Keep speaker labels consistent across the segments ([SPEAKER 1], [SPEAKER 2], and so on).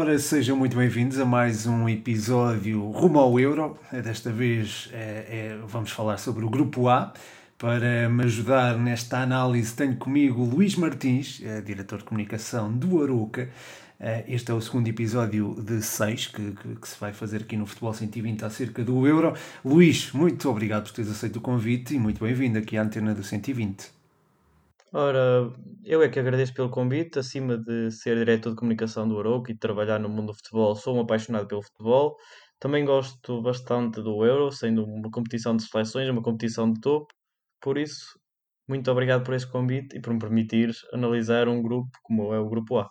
[SPEAKER 1] Ora, sejam muito bem-vindos a mais um episódio rumo ao Euro. Desta vez é, é, vamos falar sobre o Grupo A. Para me ajudar nesta análise, tenho comigo Luís Martins, é, diretor de comunicação do Aruca. Este é o segundo episódio de seis que, que, que, se vai fazer aqui no Futebol 120 acerca do Euro. Luís, muito obrigado por teres aceito o convite e muito bem-vindo aqui à antena do 120.
[SPEAKER 2] Ora, eu é que agradeço pelo convite. Acima de ser diretor de comunicação do Arouca e de trabalhar no mundo do futebol, sou um apaixonado pelo futebol. Também gosto bastante do Euro, sendo uma competição de seleções, uma competição de topo. Por isso, muito obrigado por este convite e por me permitir analisar um grupo como é o Grupo A.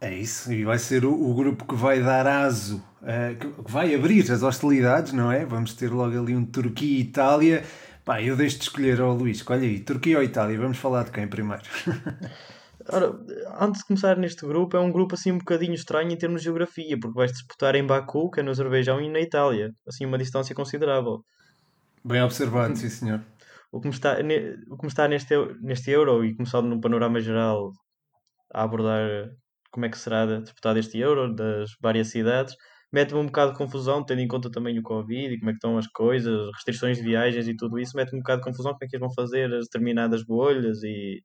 [SPEAKER 1] É isso, e vai ser o, o grupo que vai dar aso, uh, que vai abrir as hostilidades, não é? Vamos ter logo ali um Turquia e Itália Pá, eu deixo de escolher ao Luís. Escolhe aí, Turquia ou Itália? Vamos falar de quem primeiro?
[SPEAKER 2] Ora, antes de começar neste grupo, é um grupo assim um bocadinho estranho em termos de geografia, porque vais disputar em Baku, que é no Azerbaijão, e na Itália. Assim, uma distância considerável.
[SPEAKER 1] Bem observado, sim senhor.
[SPEAKER 2] O que me está, o que está neste, neste Euro, e começando num panorama geral a abordar como é que será disputado este Euro, das várias cidades, mete-me um bocado de confusão, tendo em conta também o Covid e como é que estão as coisas, restrições de viagens e tudo isso, mete-me um bocado de confusão como é que eles vão fazer as determinadas bolhas e,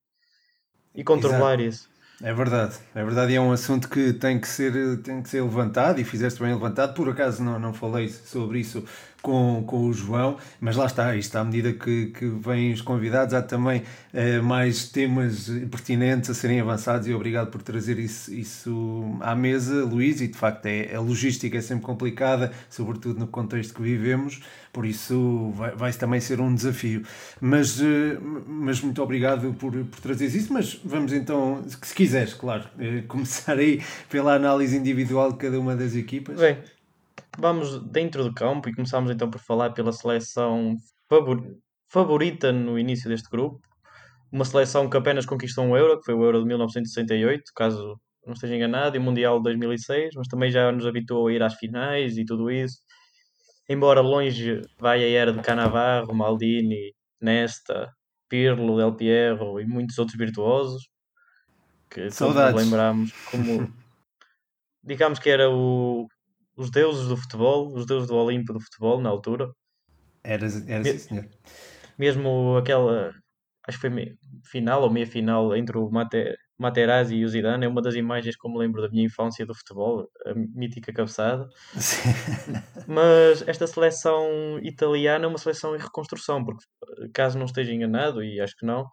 [SPEAKER 2] e controlar Exato. isso.
[SPEAKER 1] É verdade, é verdade, e é um assunto que tem que ser, tem que ser levantado e fizeste bem levantado. Por acaso não, não falei sobre isso com, com o João, mas lá está, isto à medida que, que vêm os convidados, há também eh, mais temas pertinentes a serem avançados e obrigado por trazer isso, isso à mesa, Luís, e de facto é, a logística é sempre complicada, sobretudo no contexto que vivemos, por isso vai, vai também ser um desafio. Mas, eh, mas muito obrigado por, por trazer isso, mas vamos então, se quiseres, claro, eh, começar aí pela análise individual de cada uma das equipas.
[SPEAKER 2] Bem, Vamos dentro do campo e começamos então por falar pela seleção favorita no início deste grupo. Uma seleção que apenas conquistou um Euro, que foi o Euro de 1968, caso não esteja enganado, e o Mundial de 2006, mas também já nos habituou a ir às finais e tudo isso. Embora longe vai a era de Cannavaro, Maldini, Nesta, Pirlo, Del Piero e muitos outros virtuosos, que Saudades. todos lembramos como digamos que era o, os deuses do futebol, os deuses do Olimpo do futebol na altura.
[SPEAKER 1] Era, era sim, senhor.
[SPEAKER 2] Mesmo aquela, acho que foi final ou meia final entre o Mate, Materazzi e o Zidane, é uma das imagens que me lembro da minha infância do futebol, a mítica cabeçada. Mas esta seleção italiana é uma seleção em reconstrução, porque caso não esteja enganado, e acho que não,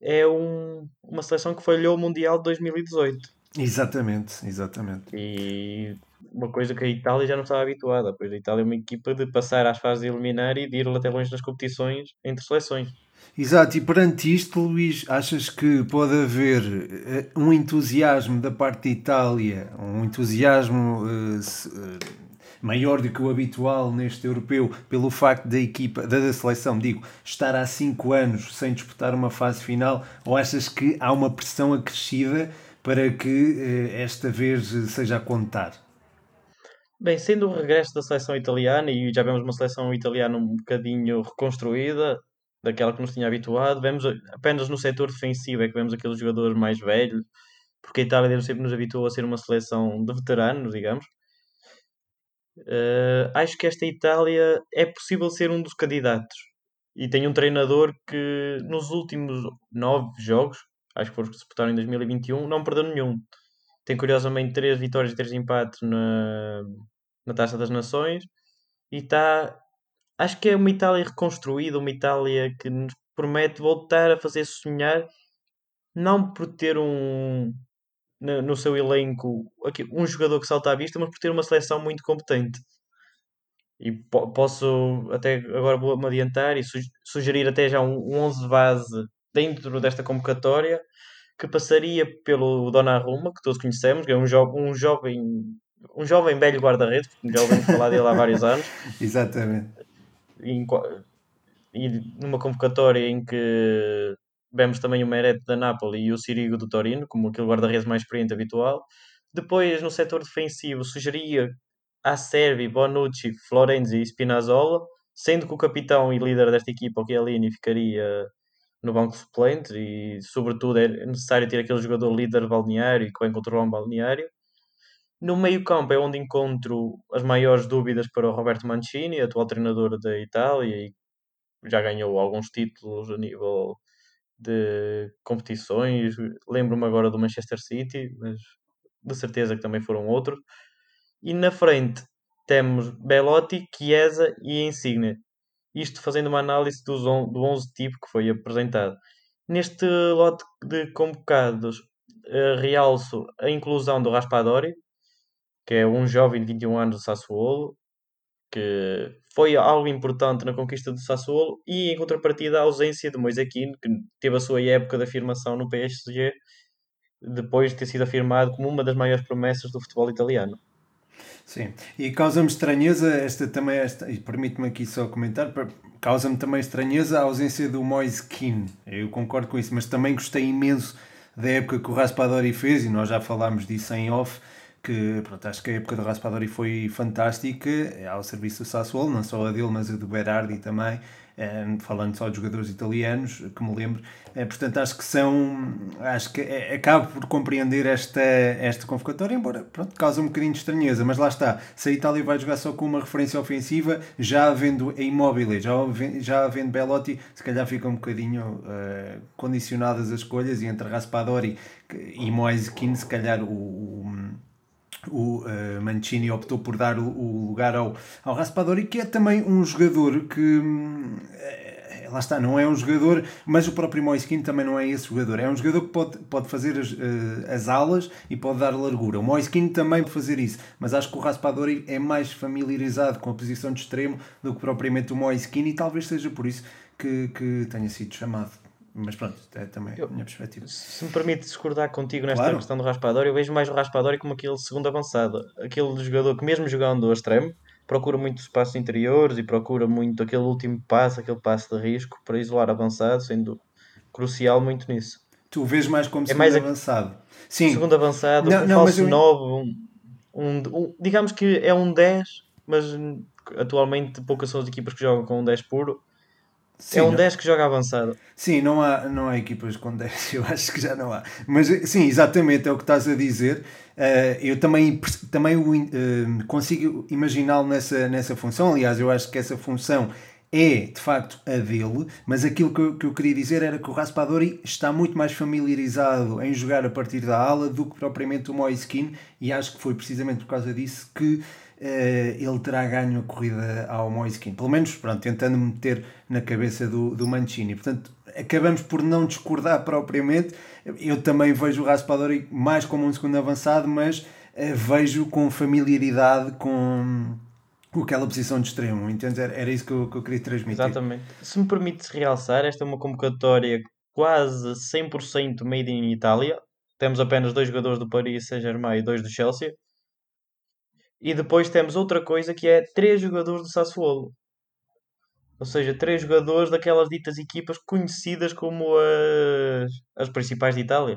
[SPEAKER 2] é um, uma seleção que falhou o Mundial de 2018.
[SPEAKER 1] Exatamente, exatamente.
[SPEAKER 2] E uma coisa que a Itália já não estava habituada, pois a Itália é uma equipa de passar às fases de eliminar e de ir até longe nas competições entre seleções.
[SPEAKER 1] Exato, e perante isto, Luís, achas que pode haver eh, um entusiasmo da parte da Itália, um entusiasmo uh, maior do que o habitual neste europeu, pelo facto da equipa, da seleção, digo, estar há 5 anos sem disputar uma fase final, ou achas que há uma pressão acrescida para que uh, esta vez seja a contar?
[SPEAKER 2] Bem, sendo o regresso da seleção italiana, e já vemos uma seleção italiana um bocadinho reconstruída, daquela que nos tinha habituado, vemos apenas no setor defensivo é que vemos aqueles jogadores mais velhos, porque a Itália sempre nos habituou a ser uma seleção de veteranos, digamos. Uh, acho que esta Itália é possível ser um dos candidatos. E tem um treinador que nos últimos nove jogos, acho que foram que disputaram em 2021, não perdeu nenhum. Tem curiosamente três vitórias e três empates na, na Taça das Nações e está. Acho que é uma Itália reconstruída, uma Itália que nos promete voltar a fazer sonhar, não por ter um no, seu elenco um jogador que salta à vista, mas por ter uma seleção muito competente. E po posso até agora vou-me adiantar e su sugerir até já um, um 11 base dentro desta convocatória que passaria pelo Donnarumma, que todos conhecemos, que é um, jo um jovem um jovem velho guarda-redes, já ouvimos falar dele há vários anos.
[SPEAKER 1] Exatamente.
[SPEAKER 2] E, e, numa convocatória em que vemos também o Meret da Napoli e o Sirigo do Torino, como aquele guarda-redes mais experiente habitual. Depois, no setor defensivo, sugeria a Servi, Bonucci, Florenzi e Spinazzola, sendo que o capitão e líder desta equipa, o Chiellini, ficaria no banco suplente e, sobretudo, é necessário ter aquele jogador líder balneário e que vai controlar um balneário. No meio-campo é onde encontro as maiores dúvidas para o Roberto Mancini, atual treinador da Itália e já ganhou alguns títulos a nível de competições. Lembro-me agora do Manchester City, mas de certeza que também foram outros. E na frente temos Belotti, Chiesa e Insigne. Isto fazendo uma análise do 11 tipo que foi apresentado. Neste lote de convocados, uh, realço a inclusão do Raspadori, que é um jovem de 21 anos do Sassuolo, que foi algo importante na conquista do Sassuolo, e em contrapartida a ausência de Moise Kean, que teve a sua época de afirmação no PSG, depois de ter sido afirmado como uma das maiores promessas do futebol italiano.
[SPEAKER 1] Sim, e causa-me estranheza, esta também, esta, e permite-me aqui só comentar, causa-me também estranheza a ausência do Moise Kean, eu concordo com isso, mas também gostei imenso da época que o Raspadori fez, e nós já falámos disso em off, que pronto, acho que a época do Raspadori foi fantástica é ao serviço do Sassuolo, não só a dele, mas a do Berardi também, é, falando só de jogadores italianos, que me lembro. Portanto, acho que são. Acho que acabo por compreender esta, esta convocatória, embora pronto, causa um bocadinho de estranheza, mas lá está. Se a Itália vai jogar só com uma referência ofensiva, já havendo a Immobile, já, já havendo Belotti, se calhar fica um bocadinho uh, condicionadas as escolhas e entre Raspadori e Moise Keane, se calhar o, o o uh, Mancini optou por dar o, o, lugar ao, ao Raspadori, que é também um jogador que. Uh, lá está, não é um jogador, mas o próprio Moiskin também não é esse jogador. É um jogador que pode, pode fazer as, uh, as alas e pode dar largura. O Moiskin também pode fazer isso, mas acho que o Raspadori é mais familiarizado com a posição de extremo do que propriamente o Moiskin e talvez seja por isso que, que tenha sido chamado. Mas pronto, é também eu, a minha perspectiva.
[SPEAKER 2] Se me permite discordar contigo nesta claro. questão do Raspadori, eu vejo mais o Raspadori como aquele segundo avançado. Aquele jogador que, mesmo jogando a extremo, procura muito espaços interiores e procura muito aquele último passo, aquele passo de risco para isolar avançado, sendo crucial muito nisso.
[SPEAKER 1] Tu vês mais como é segundo mais avançado.
[SPEAKER 2] Sim. Segundo avançado, não, um não, falso eu... 9, um, um, um, digamos que é um 10, mas atualmente poucas são as equipas que jogam com um 10 puro Sim, é um não... 10 que joga avançado.
[SPEAKER 1] Sim, não há, não há equipas com 10, eu acho que já não há. Mas sim, exatamente é o que estás a dizer. Uh, eu também, também uh, consigo imaginá-lo nessa, nessa função. Aliás, eu acho que essa função é de facto a dele, mas aquilo que eu, que eu queria dizer era que o Raspadori está muito mais familiarizado em jogar a partir da ala do que propriamente o Moiskin, e acho que foi precisamente por causa disso que ele terá ganho a corrida ao Moiskin. Pelo menos, pronto, tentando meter na cabeça do, do Mancini. Portanto, acabamos por não discordar propriamente. Eu também vejo o Raspadori mais como um segundo avançado, mas uh, vejo com familiaridade com, aquela posição de extremo. Entendes? Era, era isso que eu, que eu queria transmitir.
[SPEAKER 2] Exatamente. Se me permite realçar, esta é uma convocatória quase 100% made in Itália. Temos apenas dois jogadores do Paris Saint-Germain e dois do Chelsea. E depois temos outra coisa que é três jogadores do Sassuolo. Ou seja, três jogadores daquelas ditas equipas conhecidas como as, as principais de Itália.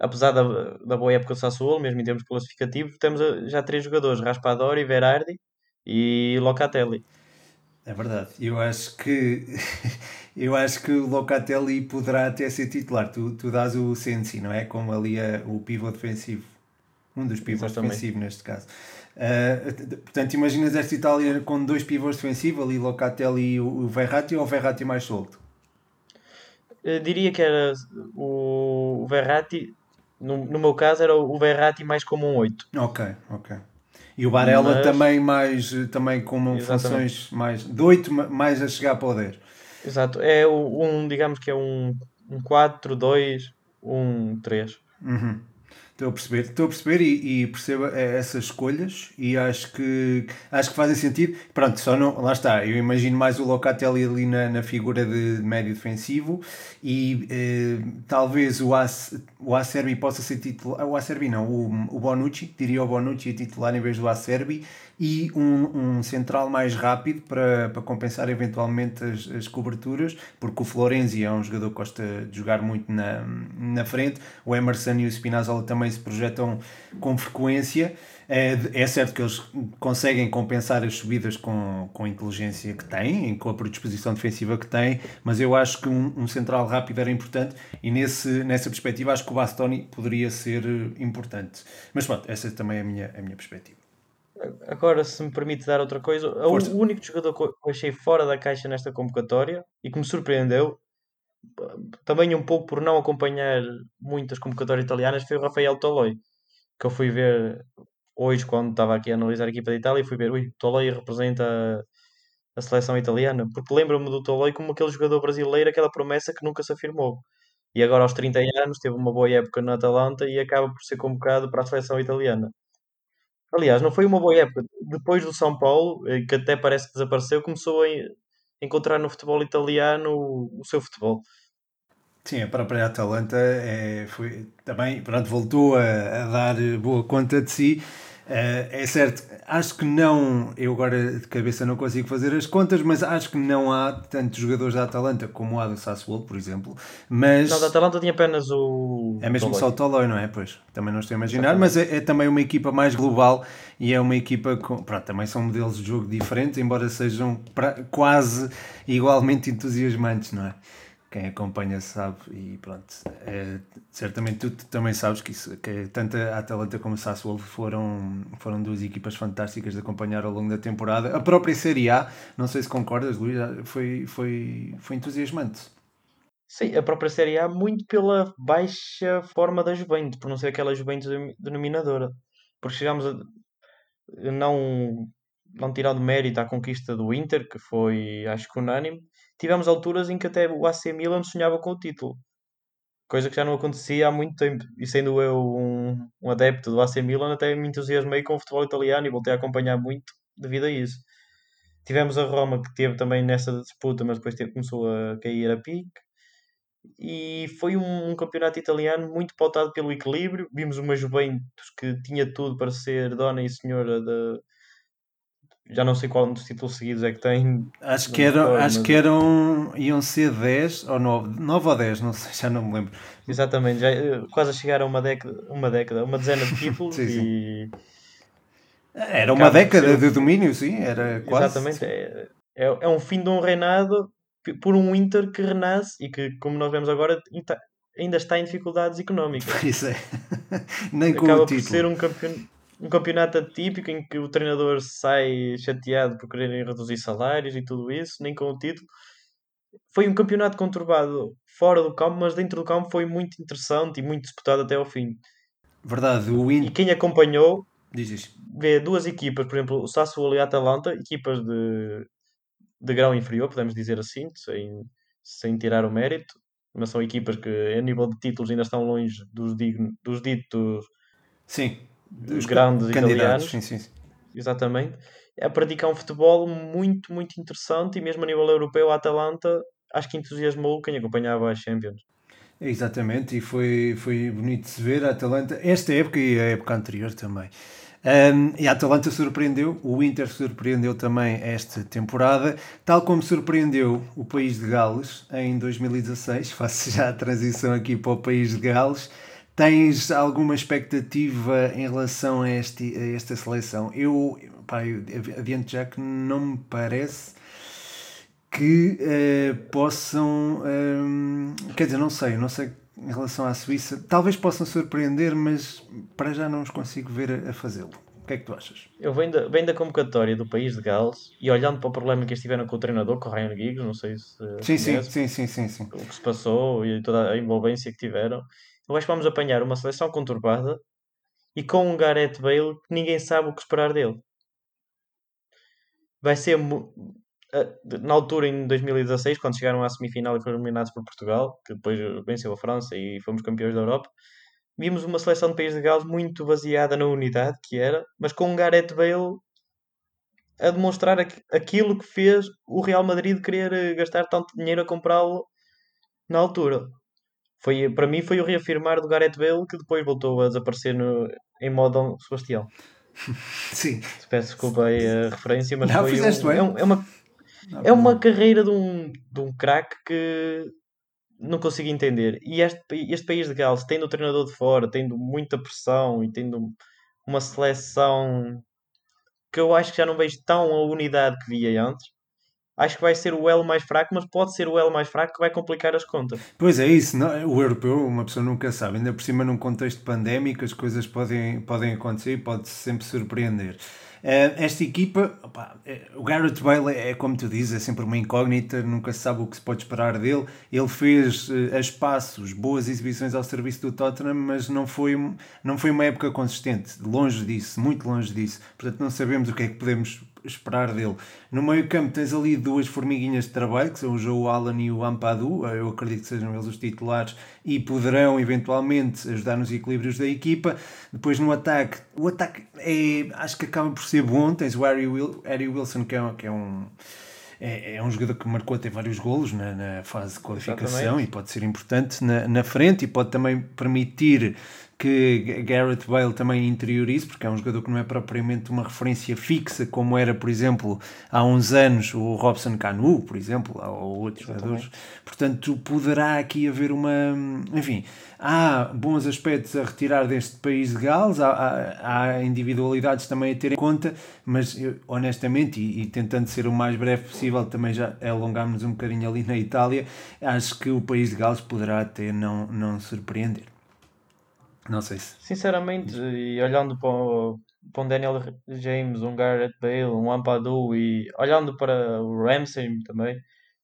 [SPEAKER 2] Apesar da, da boa época do Sassuolo, mesmo em termos classificativos, temos já três jogadores: Raspadori, Verardi e Locatelli.
[SPEAKER 1] É verdade. Eu acho que eu acho que o Locatelli poderá até ser titular. Tu, tu dás o Sensi, não é? Como ali a, o pivô defensivo. Um dos pivôs defensivos neste caso. Uh, portanto, imaginas esta Itália com dois pivôs defensivos, ali Locatelli e o Verratti, ou o Verratti mais solto?
[SPEAKER 2] Eu diria que era o Verratti, no, no meu caso, era o Verratti mais como um 8.
[SPEAKER 1] Ok, ok. E o Barella Mas... também mais também com funções mais de 8 mais a chegar para o 10.
[SPEAKER 2] Exato, é um, digamos que é um, um 4, 2, um 3.
[SPEAKER 1] Uhum. Estou a perceber, estou a perceber e, e percebo é, essas escolhas e acho que acho que fazem sentido. Pronto, só não, lá está, eu imagino mais o Locatelli ali na, na figura de médio defensivo e eh, talvez o, As, o Acerbi possa ser titular, o Acerbi não, o, o Bonucci, diria o Bonucci a titular em vez do Acerbi e um, um central mais rápido para, para compensar eventualmente as, as coberturas, porque o Florenzi é um jogador que gosta de jogar muito na, na frente, o Emerson e o Spinazzola também se projetam com frequência. É, é certo que eles conseguem compensar as subidas com, com a inteligência que têm, com a predisposição defensiva que têm, mas eu acho que um, um central rápido era importante e nesse, nessa perspectiva acho que o Bastoni poderia ser eh, importante. Mas pronto, essa também é a minha, a minha perspectiva.
[SPEAKER 2] Agora, se me permite dar outra coisa, Força. o único jogador que eu achei fora da caixa nesta convocatória e que me surpreendeu, também um pouco por não acompanhar muitas convocatórias italianas, foi o Rafael Toloi, que eu fui ver hoje, quando estava aqui a analisar a equipa da Itália, fui ver, ui, Toloi representa a seleção italiana, porque lembro-me do Toloi como aquele jogador brasileiro, aquela promessa que nunca se afirmou. E agora, aos 30 anos, teve uma boa época na Atalanta e acaba por ser convocado para a seleção italiana. Aliás, não foi uma boa época. Depois do São Paulo, eh, que até parece que desapareceu, começou a encontrar no futebol italiano o seu futebol.
[SPEAKER 1] Sim, a própria Atalanta é, foi, também pronto, voltou a, a dar boa conta de si. Uh, é certo, acho que não, eu agora de cabeça não consigo fazer as contas, mas acho que não há tantos jogadores da Atalanta como há do Sassuolo, por exemplo. Mas
[SPEAKER 2] não, da Atalanta tinha apenas o.
[SPEAKER 1] É mesmo Toloi. só o Toloi, não é? Pois, também não estou a imaginar, mas é, é, também uma equipa mais global e é uma equipa com. Pronto, também são modelos de jogo diferentes, embora sejam pra, quase igualmente entusiasmantes, não é? Quem acompanha sabe e pronto, é, certamente tu, tu, também sabes que, isso, que tanto a Atalanta como o Sassuolo foram, foram duas equipas fantásticas de acompanhar ao longo da temporada. A própria Série A, não sei se concordas, Luís, foi, foi, foi entusiasmante.
[SPEAKER 2] Sim, a própria Série A muito pela baixa forma da Juventus, por não ser aquela Juventus denominadora. Porque chegámos a não, não tirar de mérito à conquista do Inter, que foi acho que unânime, tivemos alturas em que até o AC Milan sonhava com o título. Coisa que já não acontecia há muito tempo. E sendo eu um, um adepto do AC Milan, até me entusiasmei com o futebol italiano e voltei a acompanhar muito devido a isso. Tivemos a Roma que teve também nessa disputa, mas depois teve, começou a cair a pique. E foi um, um, campeonato italiano muito pautado pelo equilíbrio. Vimos uma Juventus que tinha tudo para ser dona e senhora já não sei qual dos títulos seguidos é que tem.
[SPEAKER 1] Acho que eram, acho que eram iam ser 10 ou 9, 9 ou 10, não sei, já não me lembro.
[SPEAKER 2] Exatamente, já, eh, quase a chegar a uma década, uma década, uma dezena de títulos sim, sim. e
[SPEAKER 1] era uma década de domínio, sim, era quase.
[SPEAKER 2] Exatamente, é, é, é um fim de um reinado por um Inter que renasce e que, como nós vemos agora, ainda está em dificuldades económicas.
[SPEAKER 1] Pois é, nem com
[SPEAKER 2] Acaba
[SPEAKER 1] o título.
[SPEAKER 2] por ser um campeão um campeonato atípico em que o treinador sai chateado por quererem reduzir salários e tudo isso, nem com o título. Foi um campeonato conturbado fora do campo, mas dentro do campo foi muito interessante e muito disputado até ao fim.
[SPEAKER 1] Verdade, o Inter...
[SPEAKER 2] E quem acompanhou vê duas equipas, por exemplo, o Sassuolo e a Atalanta, equipas de, de grau inferior, podemos dizer assim, sem, sem tirar o mérito, mas são equipas que a nível de títulos ainda estão longe dos, digno, dos ditos
[SPEAKER 1] Sim
[SPEAKER 2] dos grandes italianos. Sim, sim. Exatamente. A praticar um futebol muito, muito interessante e mesmo a nível europeu, a Atalanta acho que entusiasmou quem acompanhava a Champions.
[SPEAKER 1] Exatamente, e foi, foi bonito de se ver a Atalanta, esta época e a época anterior também. Um, e a Atalanta surpreendeu, o Inter surpreendeu também esta temporada, tal como surpreendeu o país de Gales em 2016. Faço já a transição aqui para o país de Gales. Tens alguma expectativa em relação a, este, a esta seleção? Eu, pá, eu adianto já que não me parece que uh, possam. Um, quer dizer, não sei, não sei em relação à Suíça. Talvez possam surpreender, mas para já não os consigo ver a, a fazê-lo. O que é que tu achas?
[SPEAKER 2] Eu venho da, venho da convocatória do país de Gales e olhando para o problema que eles tiveram com o treinador, com o Ryan Giggs, não sei se.
[SPEAKER 1] Sim, sim, sim, sim, sim, sim.
[SPEAKER 2] O que se passou e toda a envolvência que tiveram eu acho que vamos apanhar uma seleção conturbada e com um Gareth Bale que ninguém sabe o que esperar dele. Vai ser na altura em 2016, quando chegaram à semifinal e foram eliminados por Portugal, que depois venceu a França e fomos campeões da Europa, vimos uma seleção de país de Gales muito baseada na unidade que era, mas com um Gareth Bale a demonstrar aquilo que fez o Real Madrid querer eh, gastar tanto dinheiro a comprá-lo na altura foi, para mim foi o reafirmar do Gareth Bale que depois voltou a desaparecer no, em modo Sebastião.
[SPEAKER 1] Sim.
[SPEAKER 2] Peço desculpa aí a referência, mas Não, foi um, é, um, é, uma, é uma carreira de um, de um craque que não consigo entender. E este, este país de Gales, tendo o treinador de fora, tendo muita pressão e tendo uma seleção que eu acho que já não vejo tão a unidade que via antes. Acho que vai ser o elo mais fraco, mas pode ser o elo mais fraco que vai complicar as contas.
[SPEAKER 1] Pois é isso, não, o europeu uma pessoa nunca sabe, ainda por cima num contexto pandémico as coisas podem, podem acontecer e pode -se sempre surpreender. Uh, esta equipa, opa, é, o Garrett Bale é, como tu dizes, é sempre uma incógnita, nunca se sabe o que se pode esperar dele. Ele fez uh, a espaços boas exibições ao serviço do Tottenham, mas não foi, não foi uma época consistente, longe disso, muito longe disso. Portanto, não sabemos o que é que podemos esperar dele. No meio campo tens ali duas formiguinhas de trabalho, que são o Joe Allen e o Ampadu, eu acredito que sejam eles os titulares e poderão eventualmente ajudar nos equilíbrios da equipa. Depois no ataque, o ataque é, acho que acaba por ser bom, tens o Harry, Will, Harry Wilson que é, que é um é, é, um jogador que marcou até vários golos na, na fase de qualificação Exatamente. e pode ser importante na, na frente e pode também permitir que Garrett Bale também interiorize, porque é um jogador que não é propriamente uma referência fixa, como era, por exemplo, há uns anos o Robson Canu, por exemplo, ou outros jogadores. Portanto, poderá aqui haver uma. Enfim, há bons aspectos a retirar deste país de Gales, há, há, há individualidades também a ter em conta, mas eu, honestamente, e, e, tentando ser o mais breve possível, também já alongámos um bocadinho ali na Itália, acho que o país de Gales poderá até não, não surpreender. Não sei se.
[SPEAKER 2] Sinceramente, e olhando para, o, para um Daniel James, um Garrett Bale, um Ampadu e olhando para o Ramsey também,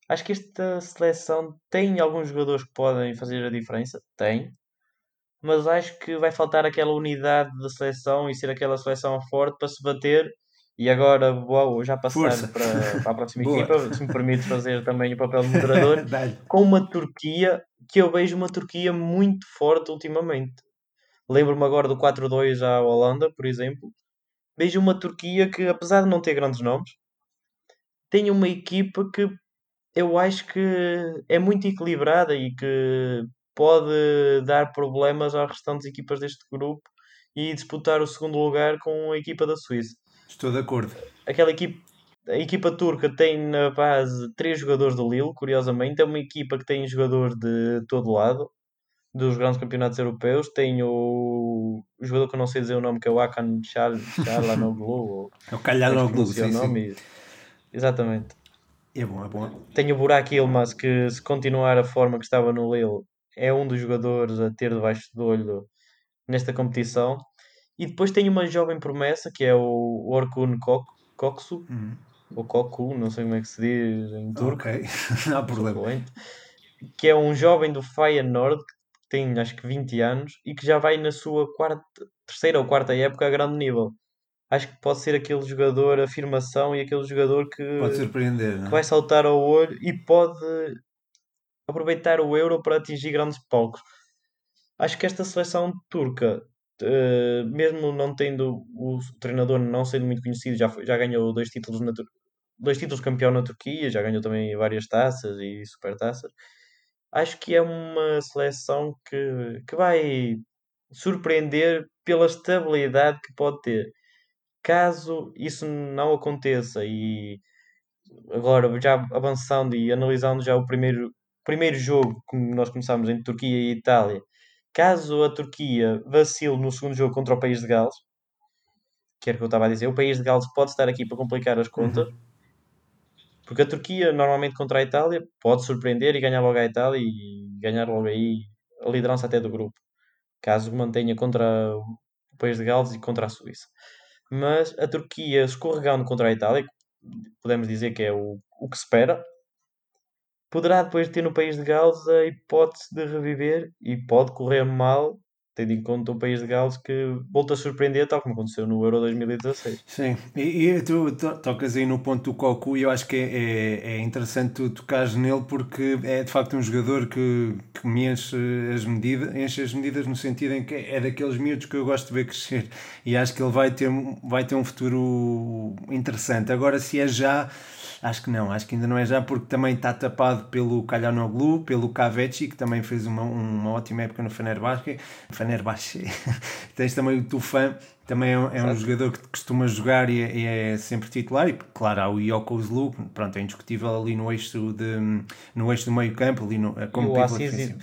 [SPEAKER 2] acho que esta seleção tem alguns jogadores que podem fazer a diferença. Tem. Mas acho que vai faltar aquela unidade da seleção e ser aquela seleção forte para se bater. E agora, uau, já passar para, para a próxima equipa, se me permite fazer também o papel de moderador, com uma Turquia que eu vejo uma Turquia muito forte ultimamente. Lembro-me agora do 4-2 à Holanda, por exemplo. Vejo uma Turquia que, apesar de não ter grandes nomes, tem uma equipa que eu acho que é muito equilibrada e que pode dar problemas às restantes equipas deste grupo e disputar o segundo lugar com a equipa da Suíça.
[SPEAKER 1] Estou de acordo.
[SPEAKER 2] Aquela equipa, a equipa turca tem na base três jogadores do Lille, curiosamente, é uma equipa que tem jogadores de todo lado dos grandes campeonatos europeus. Tem o, o jogador que eu não sei dizer o nome, que é o Akan Chalanoglu.
[SPEAKER 1] É o Calhanoglu, sim, o nome.
[SPEAKER 2] Sim. Exatamente.
[SPEAKER 1] É bom, é bom.
[SPEAKER 2] Tem o Burak Ilmaz, que se continuar a forma que estava no Lille, é um dos jogadores a ter debaixo do olho nesta competição. E depois tem uma jovem promessa, que é o Orkun Koksu, uhum. ou Koku, não sei como é que se diz em turco.
[SPEAKER 1] Ok, não há problema.
[SPEAKER 2] Que é um jovem do Feyenoord, tem acho que 20 anos e que já vai na sua quarta, terceira ou quarta época a grande nível. Acho que pode ser aquele jogador afirmação e aquele jogador que,
[SPEAKER 1] pode surpreender,
[SPEAKER 2] que vai saltar ao olho e pode aproveitar o Euro para atingir grandes palcos. Acho que esta seleção turca, uh, mesmo não tendo o treinador não sendo muito conhecido, já, já ganhou dois títulos na dois títulos campeão na Turquia, já ganhou também várias taças e supertaças acho que é uma seleção que, que vai surpreender pela estabilidade que pode ter. Caso isso não aconteça e agora já avançando e analisando já o primeiro, primeiro jogo que nós começamos entre Turquia e Itália, caso a Turquia vacile no segundo jogo contra o país de Gales, que era o que eu estava a dizer, o país de Gales pode estar aqui para complicar as contas. Uhum. Porque a Turquia, normalmente contra a Itália, pode surpreender e ganhar logo a Itália e ganhar logo aí a liderança até do grupo. Caso mantenha contra o país de Gales e contra a Suíça. Mas a Turquia escorregando contra a Itália, podemos dizer que é o, o que se espera, poderá depois ter no país de Gales a hipótese de reviver e pode correr mal tendo em conta o país de Gales que volta a surpreender, tal como aconteceu no Euro 2016.
[SPEAKER 1] Sim, e, e tu tocas aí no ponto do Cocu e eu acho que é, é, é interessante tu tocares nele porque é de facto um jogador que, que me enche as medidas, enche as medidas no sentido em que é daqueles miúdos que eu gosto de ver crescer e acho que ele vai ter, vai ter um futuro interessante. Agora, se é já Acho que não, acho que ainda não é já, porque também está tapado pelo Calhanoglu, pelo Kavechi, que também fez uma, uma ótima época no Fenerbahçe. Fenerbahçe. Tens também o Tufan, também é, é um jogador que costuma jogar e é, e é, sempre titular. E claro, há o Yoko Zlu, pronto, é indiscutível ali no eixo, de, no eixo do meio campo, ali no, como
[SPEAKER 2] pivô defensivo.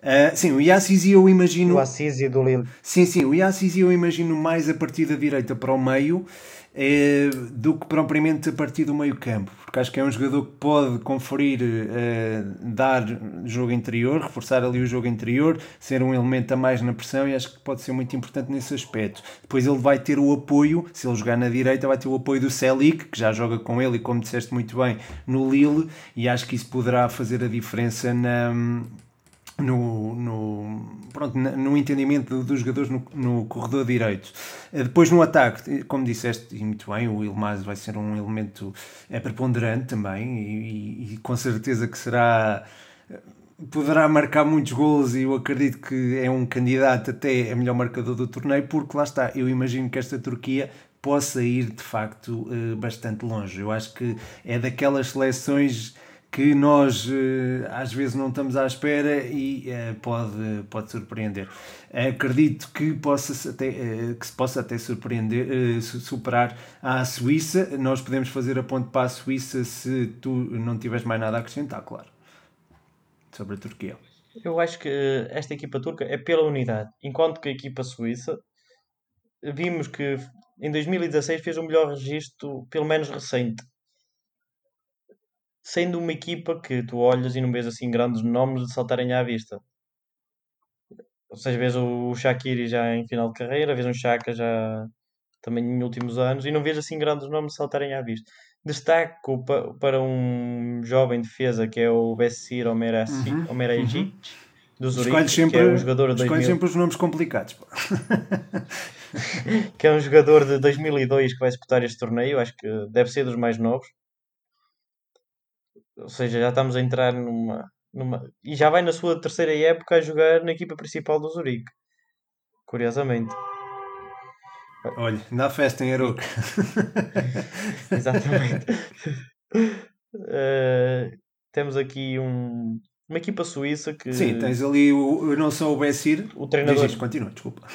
[SPEAKER 1] Uh, sim, o Yassisi eu imagino.
[SPEAKER 2] O Assisi do Lille.
[SPEAKER 1] Sim, sim, o Yassisi eu imagino mais a partir da direita para o meio eh, do que propriamente a partir do meio campo, porque acho que é um jogador que pode conferir, eh, dar jogo interior, reforçar ali o jogo interior, ser um elemento a mais na pressão e acho que pode ser muito importante nesse aspecto. Depois ele vai ter o apoio, se ele jogar na direita, vai ter o apoio do Celic, que já joga com ele e como disseste muito bem, no Lille, e acho que isso poderá fazer a diferença na no, no, pronto, no entendimento dos jogadores no, no, corredor direito. Eh, depois no ataque, como disseste e muito bem, o Ilmaz vai ser um elemento é preponderante também e, e, com certeza que será poderá marcar muitos gols e eu acredito que é um candidato até a melhor marcador do torneio porque lá está, eu imagino que esta Turquia possa ir de facto eh, bastante longe. Eu acho que é daquelas seleções que nós eh, às vezes não estamos à espera e eh, pode, pode surpreender. Acredito que, possa até, eh, que se possa até surpreender, superar a Suíça. Nós podemos fazer a ponte para a Suíça se tu não tiveres mais nada a acrescentar, claro, sobre a Turquia.
[SPEAKER 2] Eu acho que esta equipa turca é pela unidade, enquanto que a equipa suíça vimos que em 2016 fez o melhor registro, pelo menos recente sendo uma equipa que tu olhas e não vês assim grandes nomes de saltarem à vista. Ou seja, vês o Shaqiri já em final de carreira, vês um Chaka já também em últimos anos e não vês assim grandes nomes de saltarem à vista. Destaco para um jovem defesa que é o Bessir Omeragic, uhum, uhum. do Zurique,
[SPEAKER 1] sempre, que é um jogador de 2000... sempre os nomes complicados.
[SPEAKER 2] que é um jogador de 2002 que vai disputar este torneio, acho que deve ser dos mais novos. Ou seja, já estamos a entrar numa, numa. E já vai na sua terceira época a jogar na equipa principal do Zurique. Curiosamente.
[SPEAKER 1] Olha, na festa em Aroca.
[SPEAKER 2] Exatamente. uh, temos aqui um, uma equipa suíça que.
[SPEAKER 1] Sim, tens ali o, não só o Bessir.
[SPEAKER 2] O treinador.
[SPEAKER 1] Diz, continua, desculpa.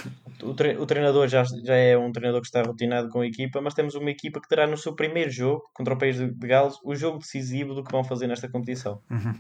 [SPEAKER 2] O, tre, o treinador já, já é um treinador que está rotinado com a equipa, mas temos uma equipa que terá no seu primeiro jogo contra o país de, de Gales o jogo decisivo do que vão fazer nesta competição.
[SPEAKER 1] Uhum.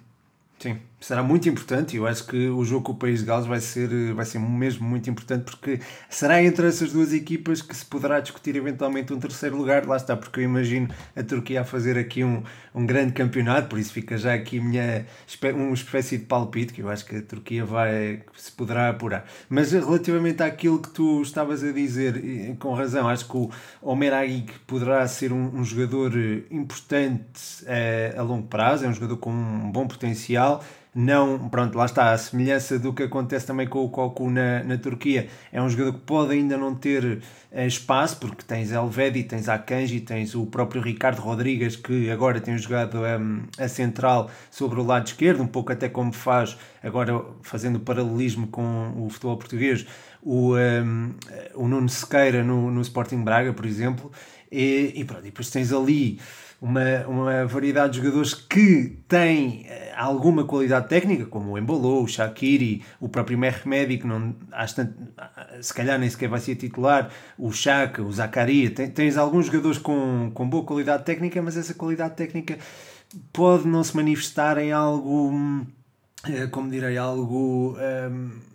[SPEAKER 1] Sim, será muito importante. Eu acho que o jogo com o País de Gales vai ser, vai ser mesmo muito importante porque será entre essas duas equipas que se poderá discutir eventualmente um terceiro lugar. Lá está, porque eu imagino a Turquia a fazer aqui um, um grande campeonato, por isso fica já aqui minha, uma espécie de palpite que eu acho que a Turquia vai se poderá apurar. Mas relativamente àquilo que tu estavas a dizer, com razão, acho que o Omer Aguig poderá ser um, um jogador importante a, a longo prazo, é um jogador com um bom potencial não, pronto, lá está, a semelhança do que acontece também com o Cocu na, na Turquia, é um jogador que pode ainda não ter uh, espaço, porque tens Elvedi, tens Akanji, tens o próprio Ricardo Rodrigues, que agora tem jogado um, a central sobre o lado esquerdo, um pouco até como faz, agora fazendo paralelismo com o futebol português, o, um, o Nuno Sequeira no, no Sporting Braga, por exemplo, e, e, pronto, e depois tens ali uma, uma variedade de jogadores que têm eh, alguma qualidade técnica, como o Embolou, o Shakiri, o próprio Mehmedi, que não, tanto, se calhar nem sequer vai ser titular, o Chaka, o Zacaria. Tens alguns jogadores com, com boa qualidade técnica, mas essa qualidade técnica pode não se manifestar em algo, eh, como direi, algo. Um, ehm,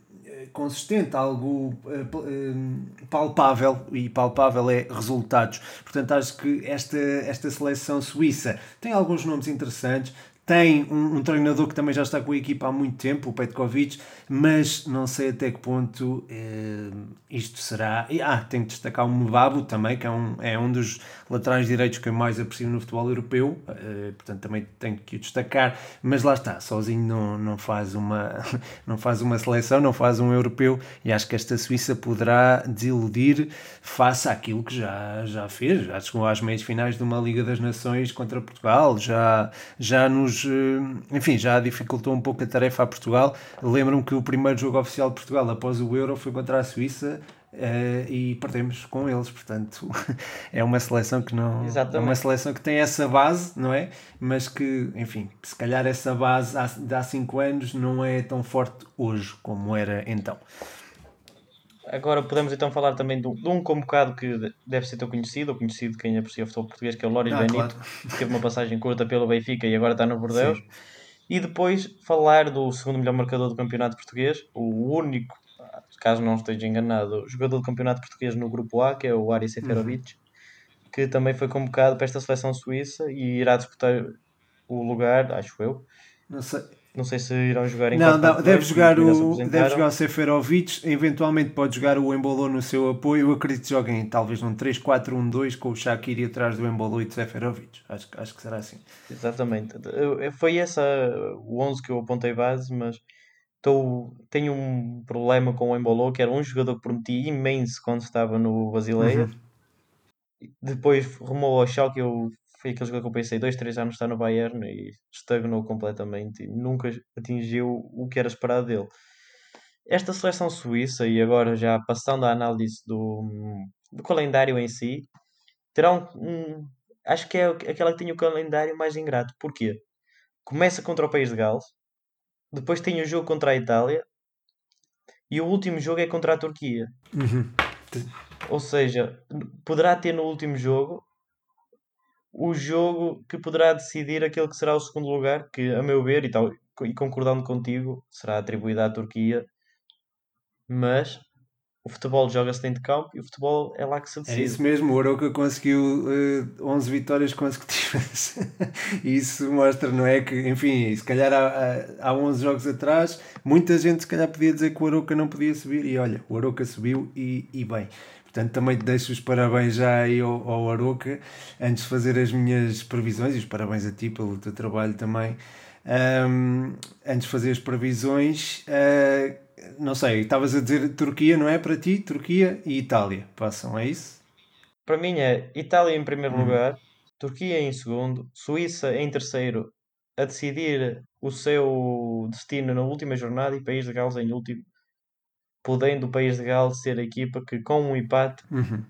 [SPEAKER 1] consistente, algo uh, palpável, e palpável é resultados. Portanto, acho que esta, esta seleção suíça tem alguns nomes interessantes, tem um, um, treinador que também já está com a equipa há muito tempo, o Petkovic, mas não sei até que ponto eh, isto será. Ah, tenho que destacar o Mbabo também, que é um, é um dos laterais direitos que eu mais aprecio no futebol europeu, eh, portanto também tenho que o destacar, mas lá está, sozinho não, não, faz uma, não faz uma seleção, não faz um europeu, e acho que esta Suíça poderá desiludir face àquilo que já, já fez, já chegou às meias finais de uma Liga das Nações contra Portugal, já, já nos eh, enfim, já dificultou um pouco a tarefa a Portugal. Lembro-me que o primeiro jogo oficial de Portugal após o Euro foi contra a Suíça Uh, e perdemos com eles, portanto é uma seleção que não
[SPEAKER 2] Exatamente.
[SPEAKER 1] é uma seleção que tem essa base, não é? Mas que, enfim, se calhar essa base há, de há 5 anos não é tão forte hoje como era então.
[SPEAKER 2] Agora podemos então falar também de um, de um convocado que deve ser tão conhecido, ou conhecido quem aprecia o futebol português, que é o Loris ah, Benito, claro. que teve uma passagem curta pelo Benfica e agora está no Bordeaux. Sim. E depois falar do segundo melhor marcador do campeonato português, o único caso não esteja enganado, jogador do campeonato português no grupo A, que é o Ari Seferovic, uhum. que também foi convocado para esta seleção suíça e irá disputar o lugar, acho eu.
[SPEAKER 1] Não sei.
[SPEAKER 2] Não sei se irão jogar em
[SPEAKER 1] Não, não deve, jogar o, deve jogar o Seferovic, eventualmente pode jogar o Embolo no seu apoio. Eu acredito que joguem talvez num 3-4-1-2 com o Shaqiri atrás do Embolo e do Seferovic. Acho, acho que será assim.
[SPEAKER 2] Exatamente. Foi essa o 11 que eu apontei base, mas Tô, tenho um problema com o Embolo, que era um jogador que prometia imenso quando estava no Basileia. Uhum. Depois rumou ao Schalke, eu, foi aquele jogador que eu pensei, dois, três anos está no Bayern e estagnou completamente e nunca atingiu o que era esperado dele. Esta seleção suíça, e agora já passando à análise do, do calendário em si, terá um, um, acho que é aquela que tem o calendário mais ingrato. Porquê? Começa contra o País de Gales, depois tem o jogo contra a Itália. E o último jogo é contra a Turquia.
[SPEAKER 1] Uhum.
[SPEAKER 2] Ou seja, poderá ter no último jogo o jogo que poderá decidir aquele que será o segundo lugar, que a meu ver, e, tal, e concordando contigo, será atribuído à Turquia. Mas o futebol joga-se dentro de campo e o futebol é lá que se decide.
[SPEAKER 1] É isso mesmo, o Aroca conseguiu uh, eh, 11 vitórias consecutivas. isso mostra, não é? Que, enfim, se calhar há, há 11 jogos atrás, muita gente se calhar podia dizer que o Aroca não podia subir e olha, o Aroca subiu e, e bem. Portanto, também te deixo os parabéns já aí ao, ao Aroca, antes de fazer as minhas previsões, e os parabéns a ti pelo teu trabalho também. Um, antes de fazer as previsões, uh, não sei, estavas a dizer Turquia, não é para ti? Turquia e Itália passam, é isso?
[SPEAKER 2] Para mim é Itália em primeiro hum. lugar, Turquia em segundo, Suíça em terceiro, a decidir o seu destino na última jornada e País de Gales em último, podendo o País de Gales ser a equipa que com um empate
[SPEAKER 1] uhum.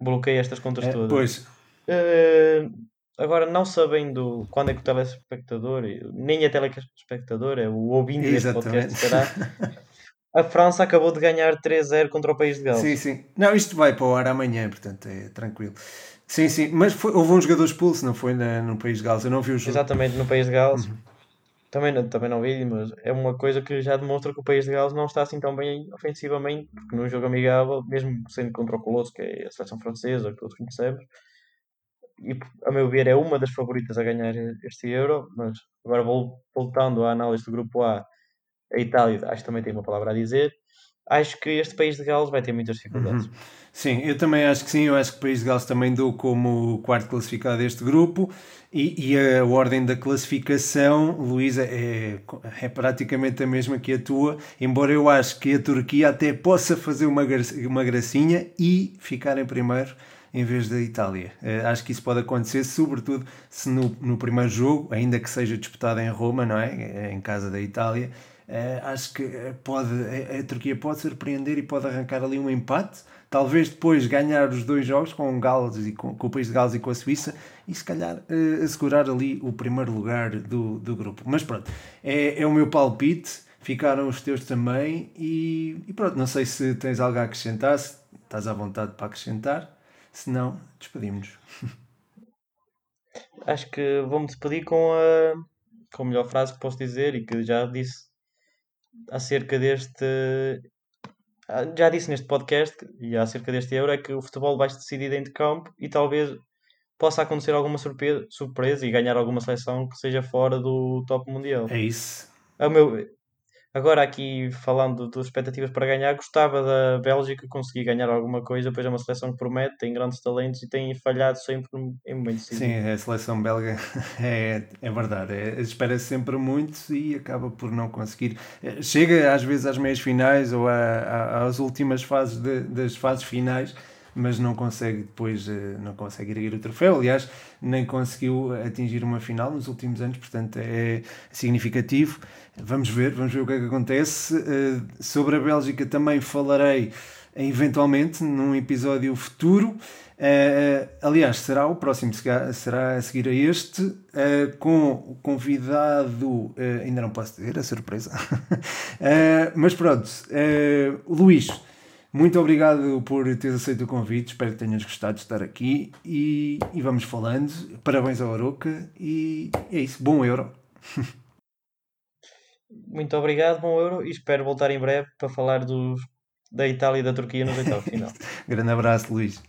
[SPEAKER 2] bloqueia estas contas
[SPEAKER 1] é,
[SPEAKER 2] todas.
[SPEAKER 1] Pois.
[SPEAKER 2] Uh, Agora, não sabendo quando é que o telespectador, nem a telespectador, é o ouvinte deste podcast, será. A França acabou de ganhar 3-0 contra o país de Gales.
[SPEAKER 1] Sim, sim. Não, isto vai para o ar amanhã, portanto é tranquilo. Sim, sim. Mas foi, houve um jogador expulso, não foi na, no país de Gales? Eu não vi o jogo.
[SPEAKER 2] Exatamente, no país de Gales. Uhum. Também, não, também não vi, mas é uma coisa que já demonstra que o país de Gales não está assim tão bem ofensivamente, porque num jogo amigável, mesmo sendo contra o Colosso, que é a seleção francesa, que todos conhecemos, e a meu ver é uma das favoritas a ganhar este Euro, mas agora voltando à análise do grupo A, a Itália acho que também tem uma palavra a dizer. Acho que este país de Gales vai ter muitas dificuldades. Uhum.
[SPEAKER 1] Sim, eu também acho que sim. Eu acho que o país de Gales também dou como quarto classificado deste grupo. E, e a ordem da classificação, Luísa, é, é praticamente a mesma que a tua. Embora eu acho que a Turquia até possa fazer uma, uma gracinha e ficar em primeiro em vez da Itália. Uh, acho que isso pode acontecer, sobretudo se no, no primeiro jogo, ainda que seja disputado em Roma, não é? Eh, em casa da Itália, uh, acho que pode, a, a, Turquia pode surpreender e pode arrancar ali um empate. Talvez depois ganhar os dois jogos com o Gales e com, com o país de Gales e com a Suíça e se calhar uh, assegurar ali o primeiro lugar do, do grupo. Mas pronto, é, é o meu palpite ficaram os teus também e, e, pronto, não sei se tens algo a acrescentar, se estás à vontade para acrescentar. Se não, despedimos-nos.
[SPEAKER 2] Acho que vou-me despedir com a, com a melhor frase que posso dizer e que já disse acerca deste. Já disse neste podcast e acerca deste Euro é que o futebol vai se decidir dentro de campo e talvez possa acontecer alguma surpresa, surpresa e ganhar alguma seleção que seja fora do top mundial.
[SPEAKER 1] É isso.
[SPEAKER 2] A meu, Agora, aqui falando das expectativas para ganhar, gostava da Bélgica conseguir ganhar alguma coisa, pois é uma seleção que promete, tem grandes talentos e tem falhado sempre em momentos
[SPEAKER 1] Sim, a seleção belga é, é verdade, é, espera -se sempre muito e acaba por não conseguir. Chega às vezes às meias finais ou a, a, às últimas fases de, das fases finais mas não consegue depois eh, não consegue erguer o troféu. Aliás, nem conseguiu atingir uma final nos últimos anos, portanto é significativo. Vamos ver, vamos ver o que é que acontece. Eh, sobre a Bélgica também falarei eventualmente num episódio futuro. Aliás, será o próximo, será a seguir a este, com o convidado, ainda não posso dizer, a surpresa. mas pronto, Luís, muito obrigado por teres aceito o convite, espero que tenhas gostado de estar aqui e, e vamos falando. Parabéns ao Aroca e é isso, bom Euro.
[SPEAKER 2] Muito obrigado, bom Euro e espero voltar em breve para falar dos, da Itália e da Turquia no oitavo final.
[SPEAKER 1] Grande abraço, Luís.